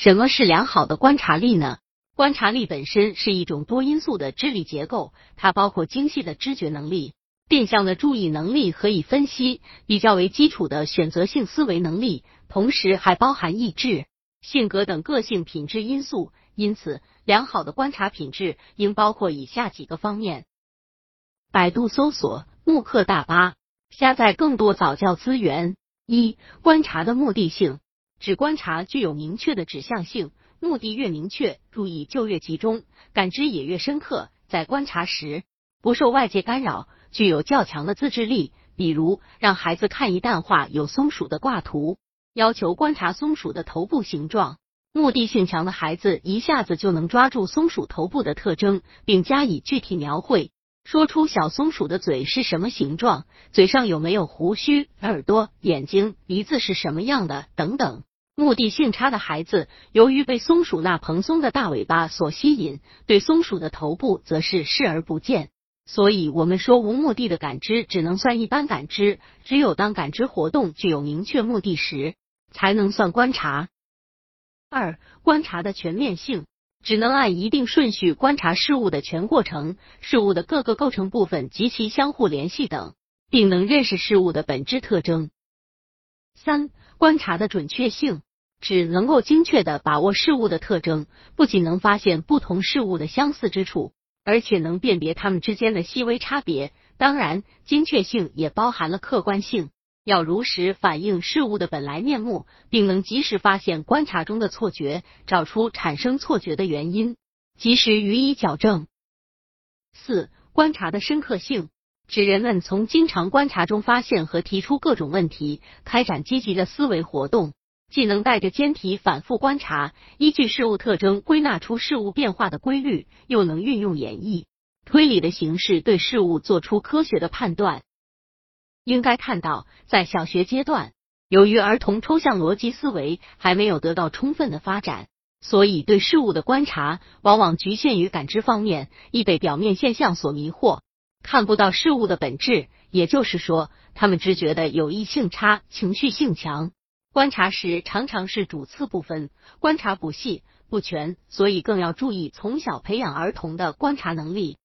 什么是良好的观察力呢？观察力本身是一种多因素的智力结构，它包括精细的知觉能力、变相的注意能力和以分析、比较为基础的选择性思维能力，同时还包含意志、性格等个性品质因素。因此，良好的观察品质应包括以下几个方面：百度搜索慕课大巴，下载更多早教资源。一、观察的目的性。指观察具有明确的指向性，目的越明确，注意就越集中，感知也越深刻。在观察时，不受外界干扰，具有较强的自制力。比如，让孩子看一段话有松鼠的挂图，要求观察松鼠的头部形状。目的性强的孩子一下子就能抓住松鼠头部的特征，并加以具体描绘，说出小松鼠的嘴是什么形状，嘴上有没有胡须，耳朵、眼睛、鼻子是什么样的等等。目的性差的孩子，由于被松鼠那蓬松的大尾巴所吸引，对松鼠的头部则是视而不见。所以，我们说无目的的感知只能算一般感知，只有当感知活动具有明确目的时，才能算观察。二、观察的全面性，只能按一定顺序观察事物的全过程，事物的各个构成部分及其相互联系等，并能认识事物的本质特征。三、观察的准确性。只能够精确的把握事物的特征，不仅能发现不同事物的相似之处，而且能辨别它们之间的细微差别。当然，精确性也包含了客观性，要如实反映事物的本来面目，并能及时发现观察中的错觉，找出产生错觉的原因，及时予以矫正。四、观察的深刻性，指人们从经常观察中发现和提出各种问题，开展积极的思维活动。既能带着坚体反复观察，依据事物特征归纳出事物变化的规律，又能运用演绎、推理的形式对事物做出科学的判断。应该看到，在小学阶段，由于儿童抽象逻辑思维还没有得到充分的发展，所以对事物的观察往往局限于感知方面，易被表面现象所迷惑，看不到事物的本质。也就是说，他们知觉的有意性差，情绪性强。观察时常常是主次不分，观察不细不全，所以更要注意从小培养儿童的观察能力。